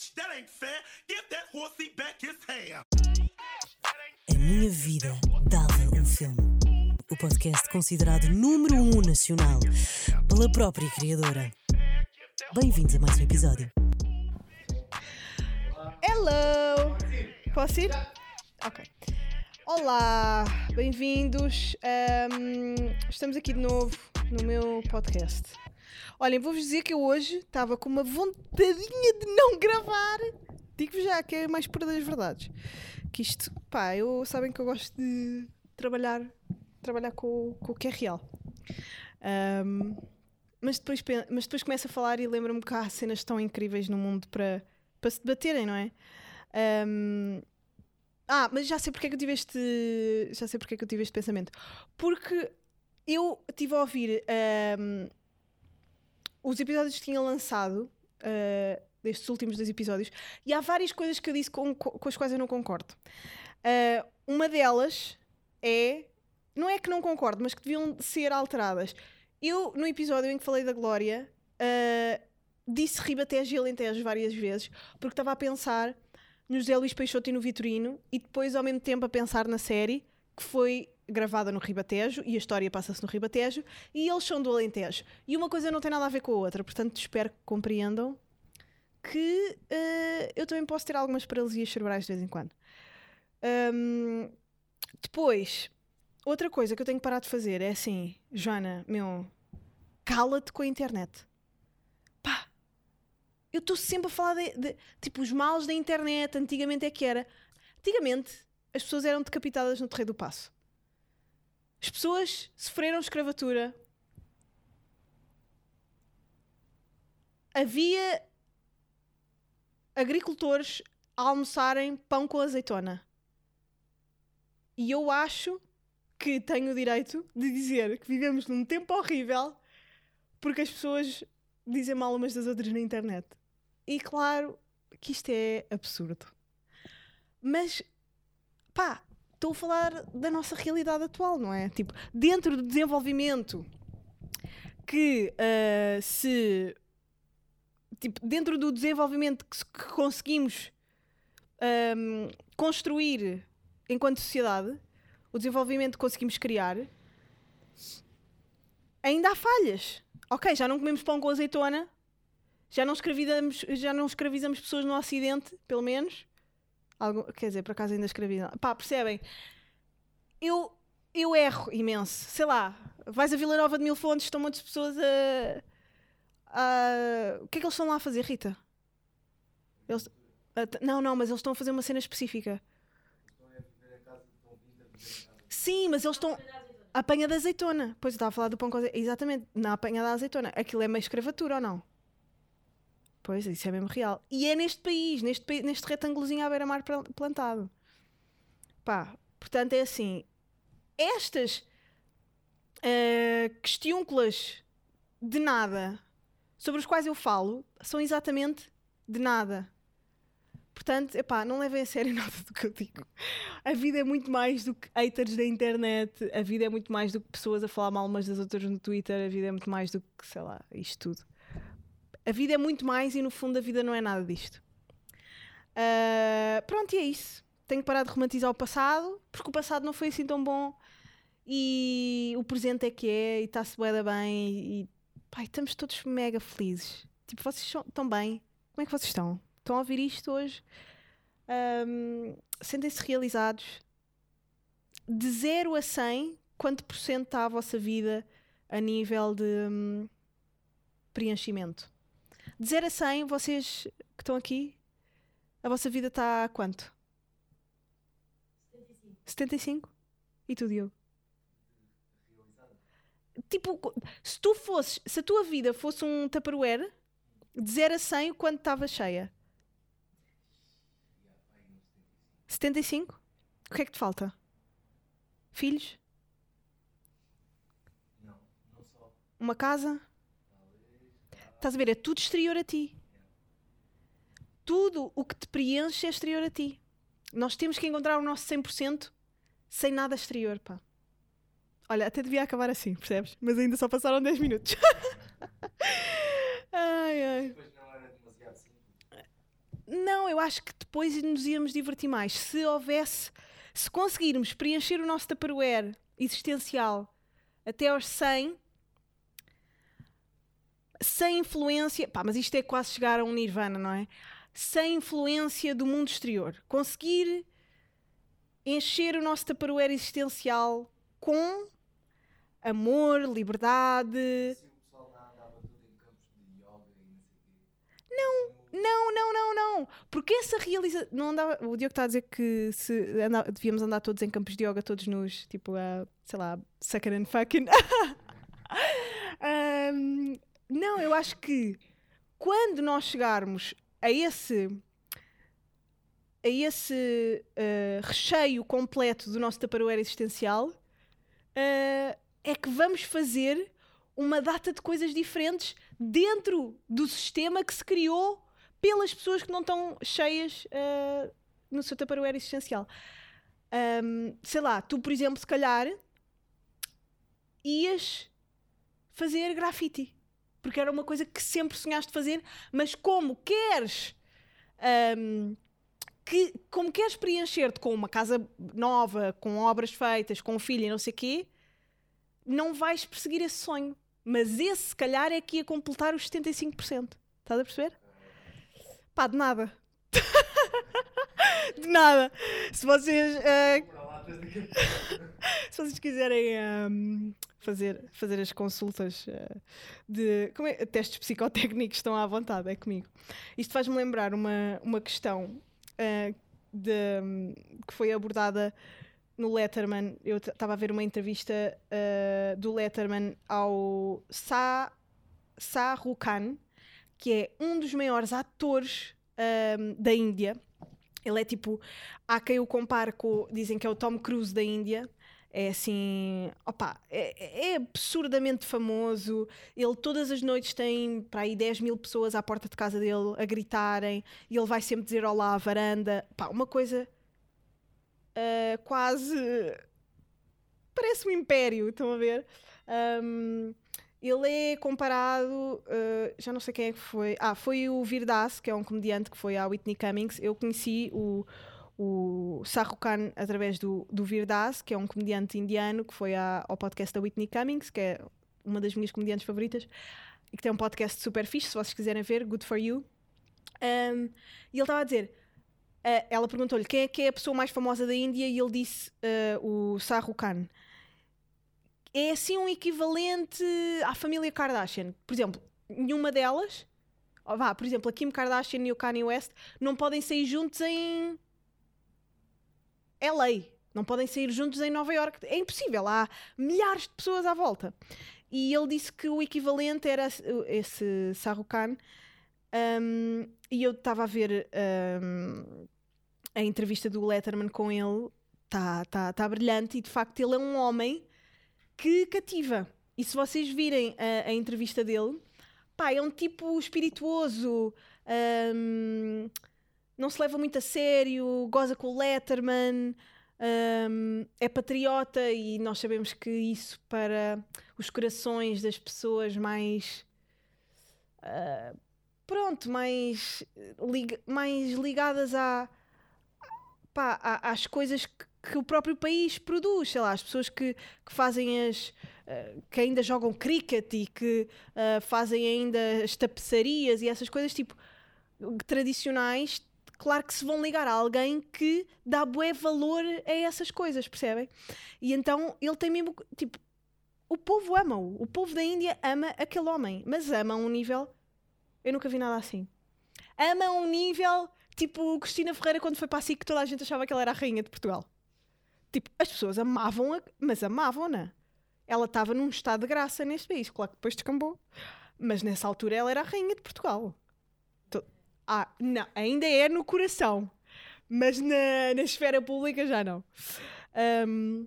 bitch, that ain't fair. Give that horsey back his hair. A Minha Vida Dava um Filme. O podcast considerado número um nacional pela própria criadora. Bem-vindos a mais um episódio. Hello! Posso ir? Ok. Olá, bem-vindos. Ahm, estamos aqui de novo no meu podcast. Olhem, vou-vos dizer que eu hoje estava com uma vontadinha de não gravar. Digo-vos já que é mais pura das verdades. Que isto, pá, eu sabem que eu gosto de trabalhar, trabalhar com, com o que é real. Ahm, mas, depois, mas depois começo a falar e lembro-me que há cenas tão incríveis no mundo para, se debaterem, não é? Ahm, ah, mas já sei porque é que eu tive este. Já sei porque é que eu tive este pensamento. Porque eu estive a ouvir ahm, os episódios que tinha lançado, ah, destes últimos dois episódios, e há várias coisas que eu disse com, com as quais eu não concordo. Ah, uma delas é. Não é que não concordo, mas que deviam ser alteradas. Eu, no episódio em que falei da Glória, ah, disse Ribatejo e Alentejo várias vezes, porque estava a pensar no José Luís Peixoto e no Vitorino, e depois, ao mesmo tempo, a pensar na série que foi gravada no Ribatejo e a história passa-se no Ribatejo e eles são do Alentejo. E uma coisa não tem nada a ver com a outra, portanto, espero que compreendam que eh, eu também posso ter algumas paralisias cerebrais de vez em quando. Ahm, depois, outra coisa que eu tenho que parar de fazer é assim, Joana, meu, cala-te com a internet. Pá, eu estou sempre a falar de, de- tipo os males da internet. Antigamente é que era. Antigamente as pessoas eram decapitadas no Terreiro do Passo. As pessoas sofreram escravatura. Havia agricultores a almoçarem pão com azeitona. E eu acho que tenho o direito de dizer que vivemos num tempo horrível porque as pessoas dizem mal umas das outras na internet. E claro que isto é absurdo. Mas, pá, estou a falar da nossa realidade atual, não é? Tipo, dentro do desenvolvimento que ah, se. Tipo, dentro do desenvolvimento que, que conseguimos ahm, construir enquanto sociedade, o desenvolvimento que conseguimos criar, ainda há falhas. Ok, já não comemos pão com azeitona, já não escravizamos, já não escravizamos pessoas no Ocidente, pelo menos. Algo, quer dizer, por acaso ainda escravizam. Pá, percebem? Eu, eu erro imenso. Sei lá, vais a Vila Nova de Mil Fontes, estão muitas pessoas a. a- O que é que eles estão lá a fazer, Rita? Eles- a não, não, mas eles estão a fazer uma cena específica. Sim, mas eles estão. Apanha da azeitona. Pois eu estava a falar do pão com azeitona. Exatamente, na apanha da azeitona. Aquilo é meio escravatura ou não? Pois, isso é mesmo real. E é neste país, neste, neste retângulozinho à beira-mar pla- plantado. Pá, portanto é assim. Estas eh, questiúnculas de nada sobre os quais eu falo são exatamente de nada. Portanto, epá, não levem a sério nada do que eu digo. A vida é muito mais do que haters da internet, a vida é muito mais do que pessoas a falar mal umas das outras no Twitter, a vida é muito mais do que, sei lá, isto tudo. A vida é muito mais e no fundo a vida não é nada disto. Ah, pronto, e é isso. Tenho que parar de romantizar o passado, porque o passado não foi assim tão bom e o presente é que é e está-se bué bem e, estamos todos mega felizes. Tipo, vocês estão- bem? Como é que vocês estão? Estão a ouvir isto hoje? Ahm, Sentem-se realizados? De 0 a 100, quanto por cento está a vossa vida a nível de hum, preenchimento? De 0 a 100, vocês que estão aqui, a vossa vida está a quanto? 75. E tu, Diogo? Tipo, se tu fosses, se a tua vida fosse um Tupperware, de 0 a 100, quanto estava cheia? 75? O que é que te falta? Filhos? Uma casa? Estás a ver? É tudo exterior a ti. Tudo o que te preenche é exterior a ti. Nós temos que encontrar o nosso 100% sem nada exterior, pá. Olha, até devia acabar assim, percebes? Mas ainda só passaram 10 minutos. ai, ai. Não, eu acho que depois nos íamos divertir mais. Se houvesse, se conseguirmos preencher o nosso Tupperware existencial até aos 100, sem influência, pá, mas isto é quase chegar a um nirvana, não é? Sem influência do mundo exterior. Conseguir encher o nosso Tupperware existencial com amor, liberdade. Não, não, não, não, não. Porque essa realização. Não andava... O Diogo está a dizer que se devíamos andar todos em campos de yoga, todos nos, tipo, a, sei lá, sucking and fucking. Não, eu acho que quando nós chegarmos a esse. a esse ah, recheio completo do nosso Tupperware existencial, ah, é que vamos fazer uma data de coisas diferentes dentro do sistema que se criou pelas pessoas que não estão cheias ah, no seu Tupperware existencial. Ahm, sei lá, tu, por exemplo, se calhar ias fazer grafite. Porque era uma coisa que sempre sonhaste fazer, mas como queres ahm, que, como queres preencher-te com uma casa nova, com obras feitas, com um filho e não sei o quê, não vais perseguir esse sonho. Mas esse, se calhar, é que ia completar os 75%. Estás a perceber? Pá, de nada. de nada. Se vocês. eh, se vocês quiserem ahm, fazer, fazer as consultas eh, de é, testes psicotécnicos, estão à vontade, é comigo. Isto faz-me lembrar uma, uma questão eh, de- que foi abordada no Letterman. Eu estava a ver uma entrevista eh, do Letterman ao Sa, Shah Rukh Khan, que é um dos maiores atores ahm, da Índia. Ele é tipo, há quem o compare com, dizem que é o Tom Cruise da Índia. É assim, opa, é, é absurdamente famoso. Ele todas as noites tem para aí 10 mil pessoas à porta de casa dele a gritarem e ele vai sempre dizer olá à varanda. Pá, uma coisa ah, quase. Parece um império, estão a ver? Ahm, ele é comparado, ah, já não sei quem é que foi. Ah, foi o Virdas, que é um comediante que foi à Whitney Cummings. Eu conheci o, o Khan através do, do Virdas, que é um comediante indiano que foi à- ao podcast da Whitney Cummings, que é uma das minhas comediantes favoritas, e que tem um podcast super fixe, se vocês quiserem ver, good for you. Ahm, e ele estava a dizer, ah, ela perguntou-lhe quem é que é a pessoa mais famosa da Índia e ele disse ah, o Khan. É assim um equivalente à família Kardashian. Por exemplo, nenhuma delas, vá, por exemplo, a Kim Kardashian e o Kanye West não podem sair juntos em LA. Não podem sair juntos em Nova York. É impossível. Há milhares de pessoas à volta. E ele disse que o equivalente era esse Shah Rukh Khan. Um, e eu estava a ver um, a entrevista do Letterman com ele. Está tá, tá brilhante. E de facto, ele é um homem que cativa. E se vocês virem a, a entrevista dele, pá, é um tipo espirituoso. um, não se leva muito a sério, goza com o Letterman, hum, é patriota e nós sabemos que isso para os corações das pessoas mais. ah, pronto, mais, lig- mais ligadas à, pá, à- às coisas que, que o próprio país produz, sei lá, as pessoas que, que fazem as. ah, que ainda jogam cricket e que ah, fazem ainda as tapeçarias e essas coisas tipo tradicionais, claro que se vão ligar a alguém que dá bué valor a essas coisas, percebem? E então ele tem mesmo, tipo, o povo ama-o. O povo da Índia ama aquele homem, mas ama a um nível. Eu nunca vi nada assim. Ama a um nível, tipo, Cristina Ferreira quando foi para a SIC, toda a gente achava que ela era a rainha de Portugal. Tipo, as pessoas amavam-a, mas amavam-na. Ela estava num estado de graça nesse país, claro que depois descambou. Mas nessa altura ela era a rainha de Portugal. To- Ah, não, ainda é no coração, mas na, na esfera pública já não. Ahm,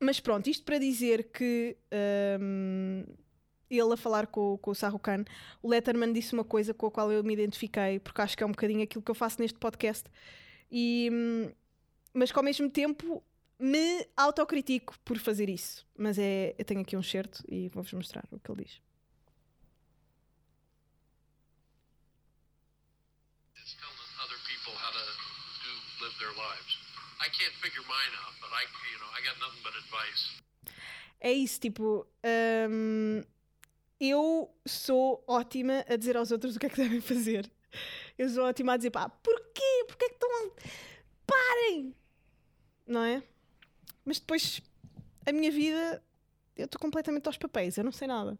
mas pronto, isto para dizer que ahm, ele a falar com, com o Khan, o Letterman disse uma coisa com a qual eu me identifiquei, porque acho que é um bocadinho aquilo que eu faço neste podcast, e, hum, mas que ao mesmo tempo me autocritico por fazer isso. Mas é, eu tenho aqui um certo e vou-vos mostrar o que ele diz. É isso, tipo, hum, eu sou ótima a dizer aos outros o que é que devem fazer. Eu sou ótima a dizer, pá, porquê? Porquê é que estão. Parem! Não é? Mas depois, a minha vida, eu estou completamente aos papéis, eu não sei nada.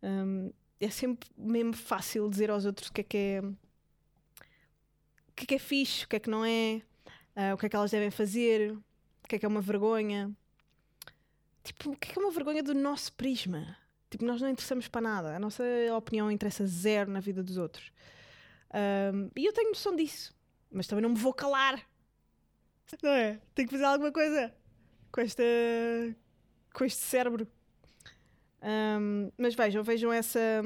Hum, é sempre mesmo fácil dizer aos outros o que é que é... O que é que é fixe, o que é que não é, ah, o que é que elas devem fazer, o que é que é uma vergonha. Tipo, o que é que é uma vergonha do nosso prisma? Tipo, nós não interessamos para nada. A nossa opinião interessa zero na vida dos outros. Ahm, e eu tenho noção disso. Mas também não me vou calar. Não é? Tenho que fazer alguma coisa com esta. com este cérebro. Ahm, mas vejam, vejam essa,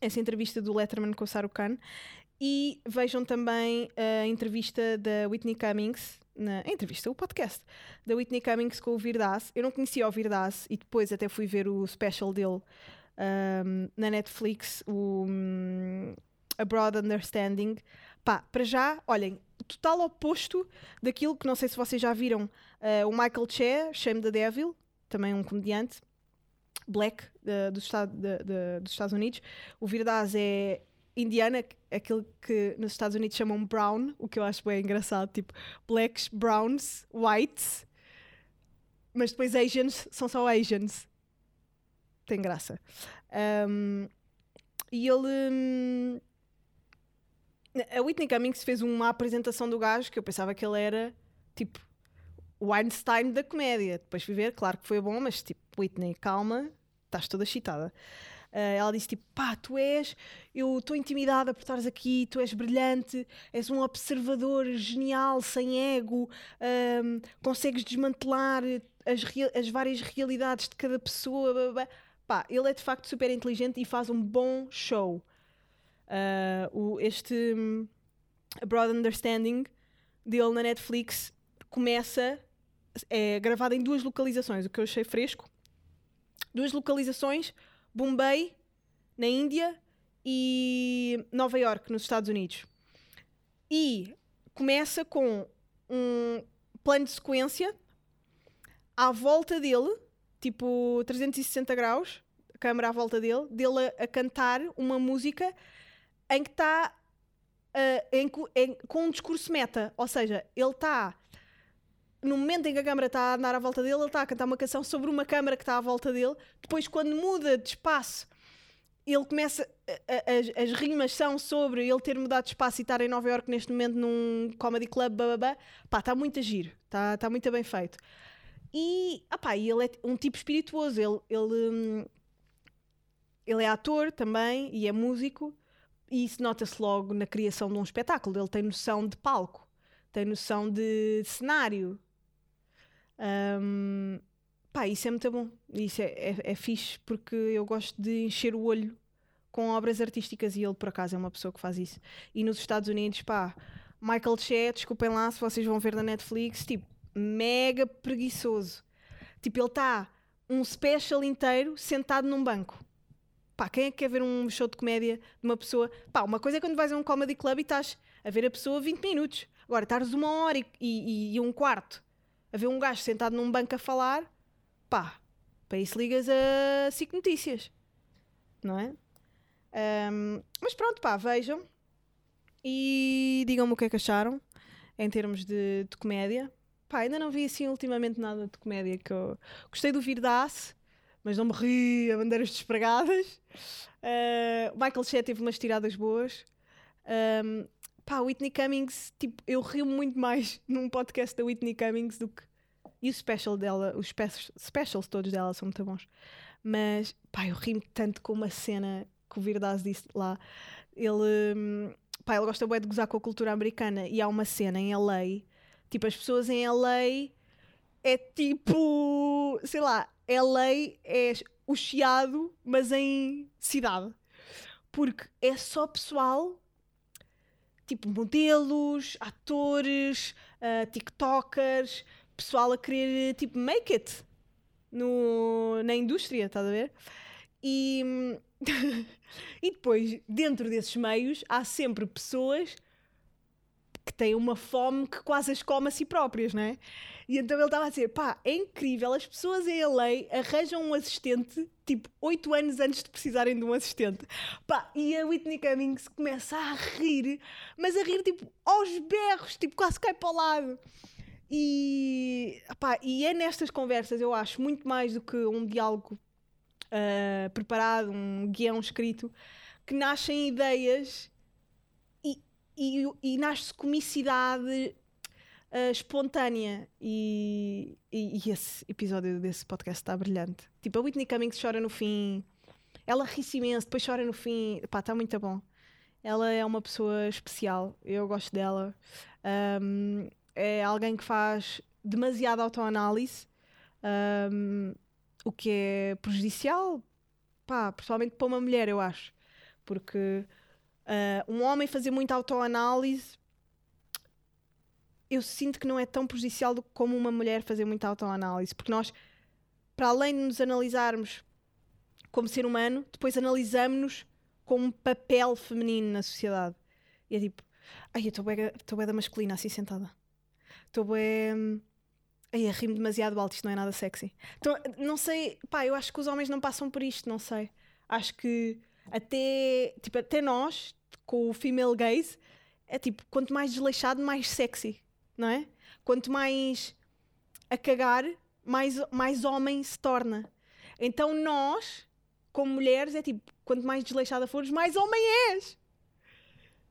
essa entrevista do Letterman com o Saru Khan e vejam também a entrevista da Whitney Cummings. Na a entrevista, o podcast da Whitney Cummings com o Virdas. Eu não conhecia o Virdas e depois até fui ver o special dele ahm, na Netflix, o hum, A Broad Understanding. Pá, para já, olhem, total oposto daquilo que não sei se vocês já viram ah, o Michael Che, Shame the Devil, também um comediante black eh, dos, Estados, de- de- dos Estados Unidos. O Virdas é indiana, aquele que nos Estados Unidos chamam brown, o que eu acho bem engraçado, tipo blacks, browns, whites, mas depois Asians são só Asians. Tem graça. Um, e ele. hum, a Whitney Cummings fez uma apresentação do gajo que eu pensava que ele era tipo o Einstein da comédia. Depois fui ver, claro que foi bom, mas tipo, Whitney, calma, estás toda chitada. Ah, ela disse tipo, pá, tu és, eu estou intimidada por estares aqui, tu és brilhante, és um observador genial, sem ego, ahm, consegues desmantelar as, as várias realidades de cada pessoa. blá, blá, blá." Pá, ele é de facto super inteligente e faz um bom show. Ah, o, este A Broad Understanding dele na Netflix começa, é gravado em duas localizações, o que eu achei fresco. Duas localizações, Bombay, na Índia, e Nova York, nos Estados Unidos. E começa com um plano de sequência à volta dele, tipo 360 graus, a câmera à volta dele, dele a, a cantar uma música em que está co- em- com um discurso meta. Ou seja, ele está no momento em que a câmara está a andar à volta dele, ele está a cantar uma canção sobre uma câmara que está à volta dele. Depois, quando muda de espaço, ele começa. a- a- as, as rimas são sobre ele ter mudado de espaço e estar em Nova York neste momento num comedy club. Bababá. Pá, está muito a giro, está está muito bem feito. E, ah e ele é um tipo espirituoso. Ele, ele, hum, ele é ator também e é músico. E isso nota-se logo na criação de um espetáculo. Ele tem noção de palco, tem noção de cenário. Hum, pá, isso é muito bom. Isso é, é, é fixe porque eu gosto de encher o olho com obras artísticas e ele, por acaso, é uma pessoa que faz isso. E nos Estados Unidos, pá, Michael Che, desculpem lá se vocês vão ver na Netflix, tipo, mega preguiçoso. Tipo, ele está um special inteiro sentado num banco. Pá, quem é que quer ver um show de comédia de uma pessoa? Pá, uma coisa é quando vais a um comedy club e estás a ver a pessoa 20 minutos. Agora, estares uma hora e, e, e um quarto a ver um gajo sentado num banco a falar, pá, para isso ligas a 5 notícias. Não é? Ahm, mas pronto, pá, vejam e digam-me o que é que acharam em termos de, de comédia. Pá, ainda não vi assim ultimamente nada de comédia que eu gostei do Virdace, mas não me ri a bandeiras despregadas. Ah, o Michael Che teve umas tiradas boas. Ahm, pá, Whitney Cummings, tipo, eu rio muito mais num podcast da Whitney Cummings do que. E o special dela, os spe- specials todos dela são muito bons. Mas, pá, eu ri-me tanto com uma cena que o Virdaz disse lá. Ele, hum, pá, ele gosta bem de gozar com a cultura americana e há uma cena em LA, tipo, as pessoas em LA é tipo, sei lá, LA é o chiado, mas em cidade. Porque é só pessoal tipo modelos, atores, ah, tiktokers, pessoal a querer tipo make it no, na indústria, estás a ver? E, e depois, dentro desses meios, há sempre pessoas que têm uma fome que quase as come a si próprias, não é? E então ele estava a dizer: pá, é incrível, as pessoas em LA arranjam um assistente tipo 8 anos antes de precisarem de um assistente. Pá, e a Whitney Cummings começa a rir, mas a rir tipo aos berros, tipo quase cai para o lado. E, pá, e é nestas conversas, eu acho, muito mais do que um diálogo ah, preparado, um guião escrito, que nascem ideias e, e, nasce comicidade ah, espontânea. E, e, e esse episódio desse podcast está brilhante. Tipo, a Whitney Cummings chora no fim, ela ri-se imenso, depois chora no fim. Pá, está muito bom. Ela é uma pessoa especial, eu gosto dela. Ahm, é alguém que faz demasiada autoanálise, ahm, o que é prejudicial, pá, principalmente para uma mulher, eu acho. Porque ah, um homem fazer muita autoanálise, eu sinto que não é tão prejudicial como uma mulher fazer muita autoanálise. Porque nós, para além de nos analisarmos como ser humano, depois analisamos como um papel feminino na sociedade. E é tipo, ai, eu estou bem da masculina assim sentada. Estou bem. Ai, rimo demasiado alto, isto não é nada sexy. Então, não sei, pá, eu acho que os homens não passam por isto, não sei. Acho que até, tipo, até nós, com o female gaze, é tipo, quanto mais desleixado, mais sexy, não é? Quanto mais a cagar, mais, mais homem se torna. Então nós, como mulheres, é tipo, quanto mais desleixada fores, mais homem és.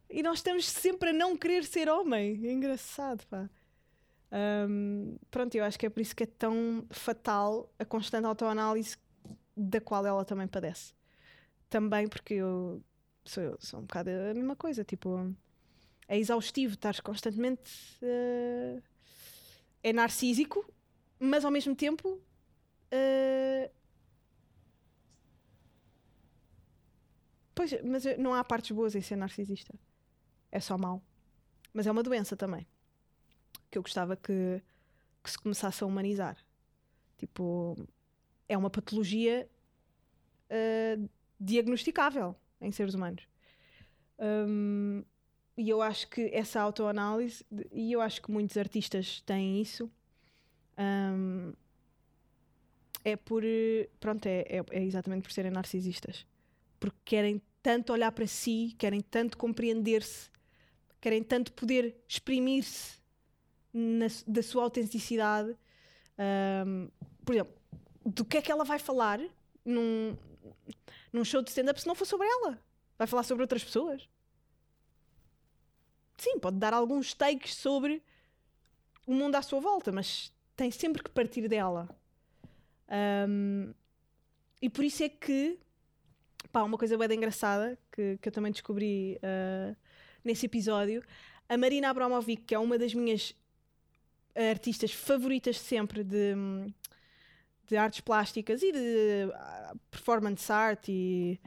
E nós estamos sempre a não querer ser homem. É engraçado, pá. Ahm, pronto, eu acho que é por isso que é tão fatal a constante autoanálise da qual ela também padece. Também porque eu sou, sou um bocado a mesma coisa, tipo, é exaustivo estar constantemente. eh, é narcísico, mas ao mesmo tempo. eh, Pois, mas não há partes boas em ser narcisista. É só mau. Mas é uma doença também. Que eu gostava que, que se começasse a humanizar. Tipo, é uma patologia eh, diagnosticável em seres humanos. Hum, e eu acho que essa autoanálise, e eu acho que muitos artistas têm isso, hum, é por. Pronto, é, é, é exatamente por serem narcisistas. Porque querem tanto olhar para si, querem tanto compreender-se, querem tanto poder exprimir-se da sua autenticidade. Hum, por exemplo, do que é que ela vai falar num, num show de stand-up se não for sobre ela? Vai falar sobre outras pessoas? Sim, pode dar alguns takes sobre o mundo à sua volta, mas tem sempre que partir dela. Ahm, e por isso é que, pá, uma coisa bem engraçada que, que eu também descobri ah, nesse episódio, a Marina Abramovic, que é uma das minhas artistas favoritas sempre de, de artes plásticas e de ah, performance art e,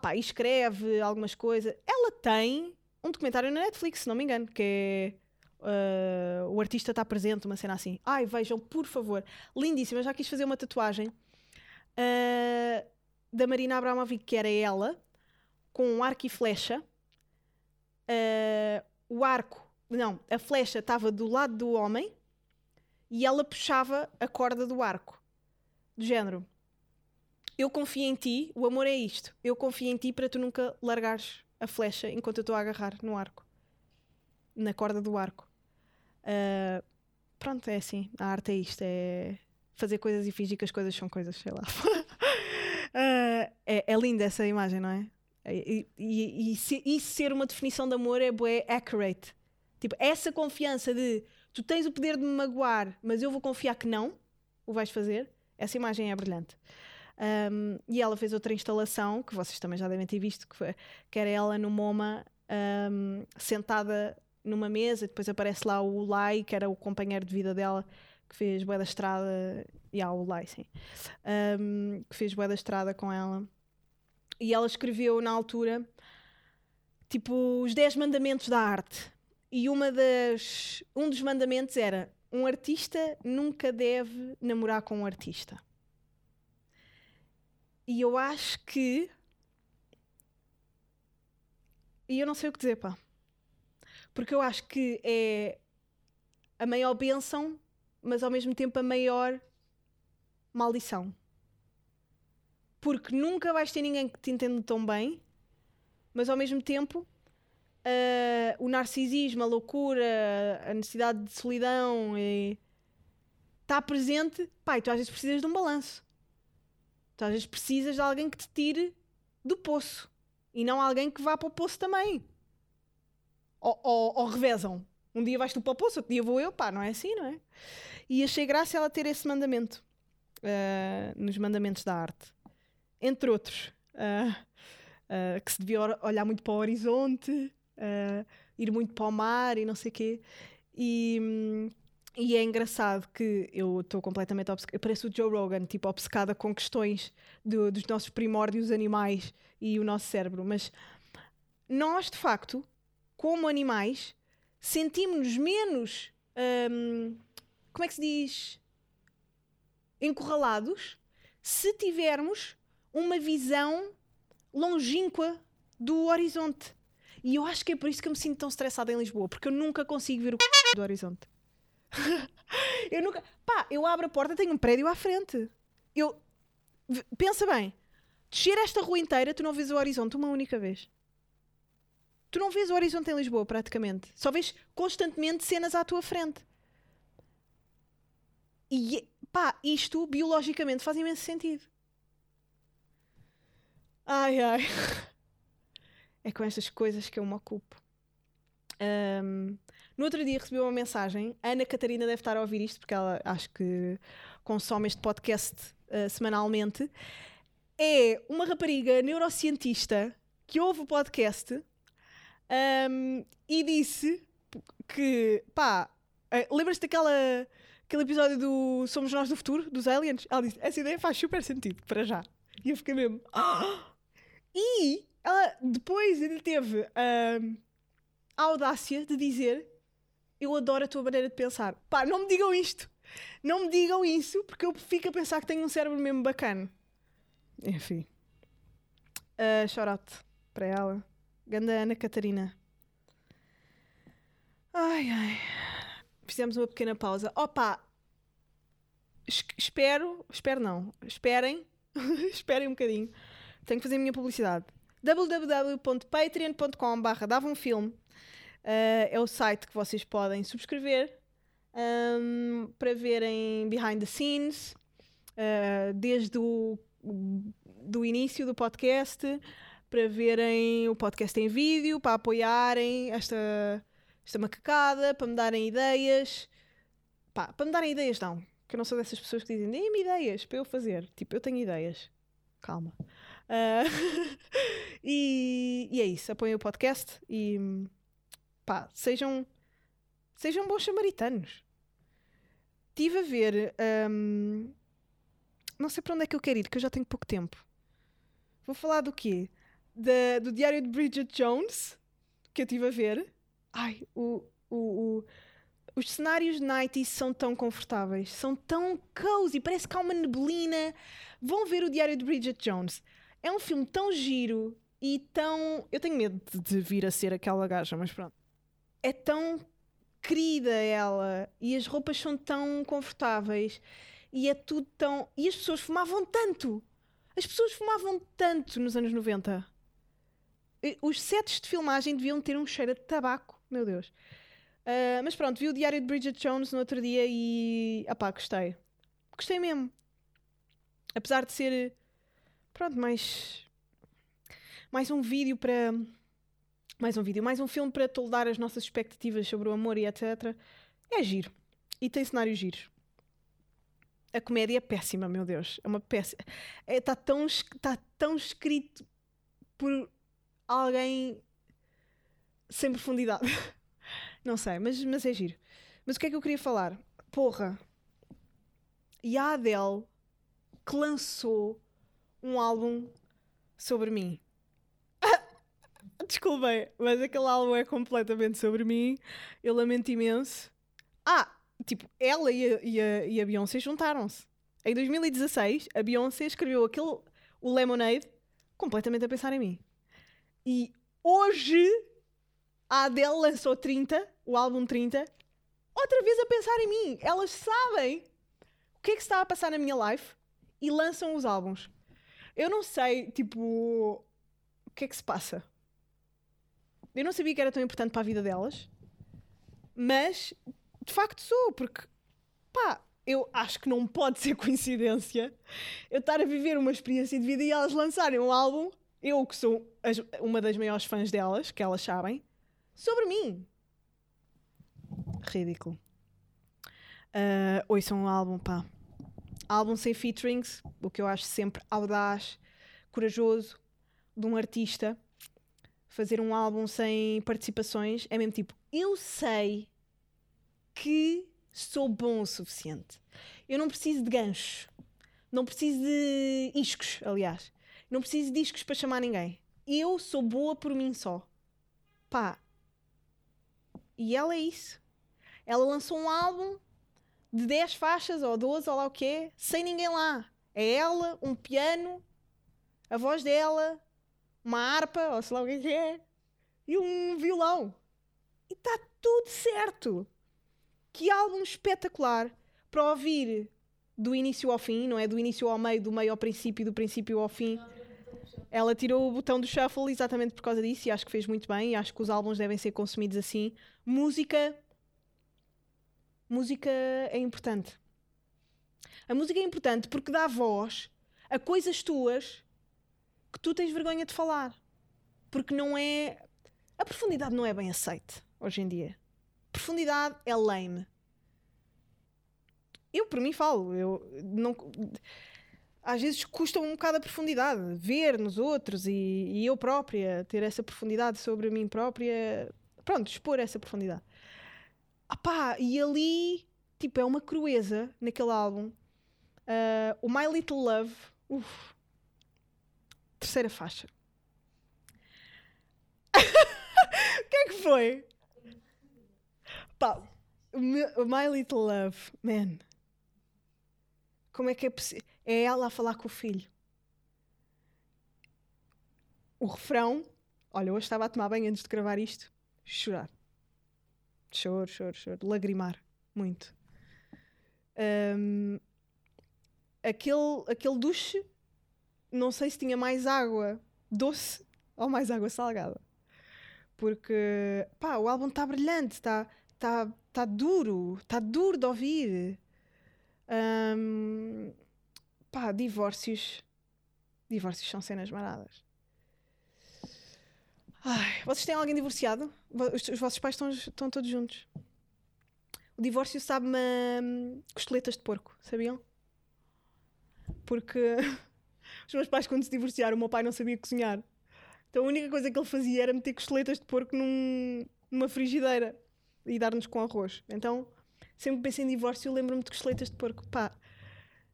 pá, e escreve algumas coisas. Ela tem um documentário na Netflix, se não me engano, que é ah, o artista está presente, uma cena assim. Ai, vejam, por favor. Lindíssima, já quis fazer uma tatuagem ah, da Marina Abramovic, que era ela, com um arco e flecha. Ah, o arco, não, a flecha estava do lado do homem e ela puxava a corda do arco. Do género, eu confio em ti, o amor é isto. Eu confio em ti para tu nunca largares a flecha enquanto eu estou a agarrar no arco, na corda do arco. Ah, pronto, é assim. A arte é isto: é fazer coisas e fingir que as coisas são coisas, sei lá. Ah, é, é linda essa imagem, não é? E, e, e e ser uma definição de amor é bué accurate. Tipo, essa confiança de tu tens o poder de me magoar, mas eu vou confiar que não o vais fazer. Essa imagem é brilhante. Um, e ela fez outra instalação que vocês também já devem ter visto, que, foi, que era ela no MoMA um, sentada numa mesa, depois aparece lá o Lai, que era o companheiro de vida dela, que fez Boa da Estrada, e há o Lai, sim, um, que fez Boa da Estrada com ela. E ela escreveu na altura tipo os 10 mandamentos da arte. E uma das, um dos mandamentos era um artista nunca deve namorar com um artista. E eu acho que. E eu não sei o que dizer, pá. Porque eu acho que é a maior bênção, mas ao mesmo tempo a maior maldição. Porque nunca vais ter ninguém que te entenda tão bem, mas ao mesmo tempo ah, o narcisismo, a loucura, a necessidade de solidão está presente, e tu às vezes precisas de um balanço. Tu às vezes precisas de alguém que te tire do poço e não alguém que vá para o poço também. Ou, ou, ou revezam. Um dia vais tu para o poço, outro dia vou eu, pá, não é assim, não é? E achei graça ela ter esse mandamento ah, nos mandamentos da arte. Entre outros, ah, ah, que se devia olhar muito para o horizonte, ah, ir muito para o mar e não sei o quê. E, e é engraçado que eu estou completamente obcecada. Eu pareço o Joe Rogan, tipo, obcecada com questões do- dos nossos primórdios animais e o nosso cérebro. Mas nós, de facto, como animais, sentimos-nos menos. hum, como é que se diz? Encurralados se tivermos uma visão longínqua do horizonte. E eu acho que é por isso que eu me sinto tão estressada em Lisboa, porque eu nunca consigo ver o do horizonte. eu nunca. Pá, eu abro a porta, tenho um prédio à frente. Eu. Pensa bem, descer esta rua inteira, tu não vês o horizonte uma única vez. Tu não vês o horizonte em Lisboa, praticamente. Só vês constantemente cenas à tua frente. E pá, isto biologicamente faz imenso sentido. Ai ai. É com estas coisas que eu me ocupo. Ahm, no outro dia recebi uma mensagem. A Ana Catarina deve estar a ouvir isto, porque ela acho que consome este podcast ah, semanalmente. É uma rapariga neurocientista que ouve o podcast ahm, e disse que, pá, eh, lembras-te daquela aquele episódio do Somos Nós do Futuro, dos Aliens? Ela disse: Essa ideia faz super sentido, para já. E eu fiquei mesmo. "Ah!" E ela depois ele teve ahm, a audácia de dizer: Eu adoro a tua maneira de pensar. Pá, não me digam isto. Não me digam isso, porque eu fico a pensar que tenho um cérebro mesmo bacana. Enfim. Uh, shout out para ela. Ganda Ana Catarina. Ai ai. Fizemos uma pequena pausa. Opa! Es- espero, espero não, esperem, esperem um bocadinho. Tenho que fazer a minha publicidade. www.patreon.com.br dava um filme é o site que vocês podem subscrever ahm, para verem behind the scenes ah, desde o do início do podcast para verem o podcast em vídeo, para apoiarem esta, esta macacada, para me darem ideias. Pá, para me darem ideias, não. Que eu não sou dessas pessoas que dizem, deem-me ideias para eu fazer. Tipo, eu tenho ideias. Calma. Ah, e, e é isso. Apoiem o podcast e pá, sejam, sejam bons samaritanos. Estive a ver. ahm, não sei para onde é que eu quero ir, que eu já tenho pouco tempo. Vou falar do quê? Do Diário de Bridget Jones, que eu estive a ver. Ai, o, o, o- os cenários de 90 são tão confortáveis, são tão cozy, parece que há uma neblina. Vão ver o Diário de Bridget Jones. É um filme tão giro e tão. Eu tenho medo de, vir a ser aquela gaja, mas pronto. É tão querida ela e as roupas são tão confortáveis e é tudo tão. E as pessoas fumavam tanto! As pessoas fumavam tanto nos anos 90. E Os sets de filmagem deviam ter um cheiro de tabaco, meu Deus. Ah, mas pronto, vi o Diário de Bridget Jones no outro dia e. Ah pá, gostei. Gostei mesmo. Apesar de ser. Pronto, mais. Mais um vídeo para. Mais um vídeo, mais um filme para toldar as nossas expectativas sobre o amor e etc. É giro. E tem cenários giros. A comédia é péssima, meu Deus. É uma péssima. Está tão, es- tá tão escrito por alguém sem profundidade. Não sei, mas, mas é giro. Mas o que é que eu queria falar? Porra. E a Adele que lançou um álbum sobre mim. Desculpem, mas aquele álbum é completamente sobre mim. Eu lamento imenso. Ah, tipo, ela e a, e a, e a Beyoncé juntaram-se. Em 2016, a Beyoncé escreveu aquele, o Lemonade, completamente a pensar em mim. E hoje, A Adele lançou 30, o álbum 30, outra vez a pensar em mim. Elas sabem o que é que está a passar na minha life e lançam os álbuns. Eu não sei, tipo, o que é que se passa. Eu não sabia que era tão importante para a vida delas, mas de facto sou, porque pá, eu acho que não pode ser coincidência eu estar a viver uma experiência de vida e elas lançarem um álbum, eu que sou as- uma das maiores fãs delas, que elas sabem, sobre mim. Ridículo. Uh, ouçam um álbum, pá. Álbum sem featurings, o que eu acho sempre audaz, corajoso, de um artista. Fazer um álbum sem participações é mesmo tipo, eu sei que sou bom o suficiente. Eu não preciso de ganchos. Não preciso de iscos, aliás. Não preciso de discos para chamar ninguém. Eu sou boa por mim só. Pá. E ela é isso. Ela lançou um álbum de 10 faixas ou 12 ou lá o que é, sem ninguém lá. É ela, um piano, a voz dela, uma harpa, ou sei lá o é que é, e um violão. E está tudo certo. Que álbum espetacular para ouvir do início ao fim, não é? Do início ao meio, do meio ao princípio, do princípio ao fim. Ela tirou o botão do shuffle exatamente por causa disso e acho que fez muito bem. E acho que os álbuns devem ser consumidos assim. Música. Música é importante. A música é importante porque dá voz a coisas tuas que tu tens vergonha de falar. Porque não é. A profundidade não é bem aceite hoje em dia. Profundidade é lame. Eu, por mim, falo. Eu não. Às vezes custa um bocado a profundidade, ver nos outros e, e eu própria ter essa profundidade sobre mim própria. Pronto, expor essa profundidade. Ah pá, e ali, tipo, é uma crueza naquele álbum. Ah, o My Little Love, uf, terceira faixa. O que é que foi? Pá, My Little Love, man. Como é que é possível? É ela a falar com o filho. O refrão. Olha, hoje estava a tomar banho antes de gravar isto. Chorar. Choro, choro, choro. Lagrimar. Muito. Ahm, aquele, aquele duche, não sei se tinha mais água doce ou mais água salgada. Porque, pá, o álbum está brilhante, está tá, tá duro, está duro de ouvir. Ahm, pá, divórcios. Divórcios são cenas maradas. Ai, vocês têm alguém divorciado? Vo- Os, os vossos pais estão, estão todos juntos. O divórcio sabe-me hum, costeletas de porco, sabiam? Porque os meus pais, quando se divorciaram, o meu pai não sabia cozinhar. Então a única coisa que ele fazia era meter costeletas de porco num- numa frigideira e dar-nos com arroz. Então, sempre penso em divórcio, eu lembro-me de costeletas de porco. Pá,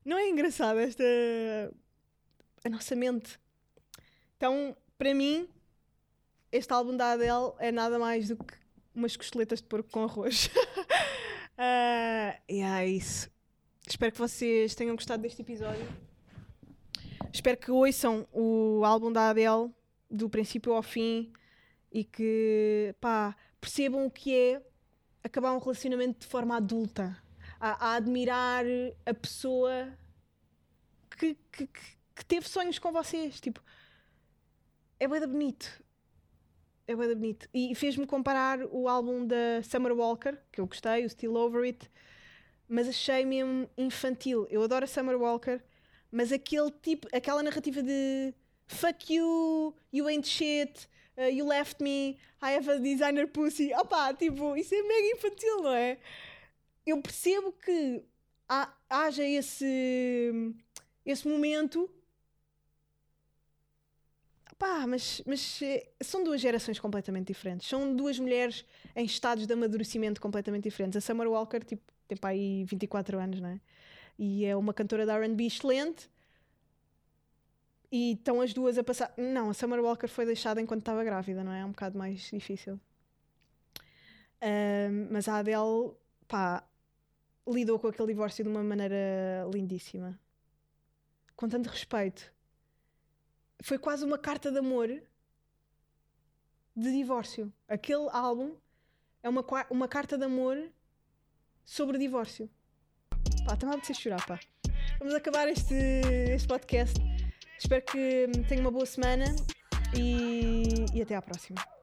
não é engraçado esta. a nossa mente. Então, para mim, este álbum da Adele é nada mais do que umas costeletas de porco com arroz. Ah, e é isso. Espero que vocês tenham gostado deste episódio. Espero que ouçam o álbum da Adele do princípio ao fim e que pá, percebam o que é acabar um relacionamento de forma adulta. A, a admirar a pessoa que, que, que- que teve sonhos com vocês. Tipo, é bem bonito. É bem bonito. E fez-me comparar o álbum da Summer Walker, que eu gostei, o Still Over It, mas achei mesmo infantil. Eu adoro a Summer Walker, mas aquele tipo, aquela narrativa de fuck you, you ain't shit, uh, you left me, I have a designer pussy. Opa, tipo, isso é mega infantil, não é? Eu percebo que há- haja esse, esse momento Pá, mas, mas eh, são duas gerações completamente diferentes. São duas mulheres em estados de amadurecimento completamente diferentes. A Summer Walker, tipo, tem para aí 24 anos, não é? E é uma cantora de R&B excelente. E estão as duas a passar... Não, a Summer Walker foi deixada enquanto estava grávida, não é? É um bocado mais difícil. Ahm, mas a Adele, pá, lidou com aquele divórcio de uma maneira lindíssima. Com tanto respeito foi quase uma carta de amor de divórcio. Aquele álbum é uma, uma carta de amor sobre divórcio. Pá, está-me a apetecer chorar, pá. Vamos acabar este, este podcast. Espero que tenham uma boa semana e, e até à próxima.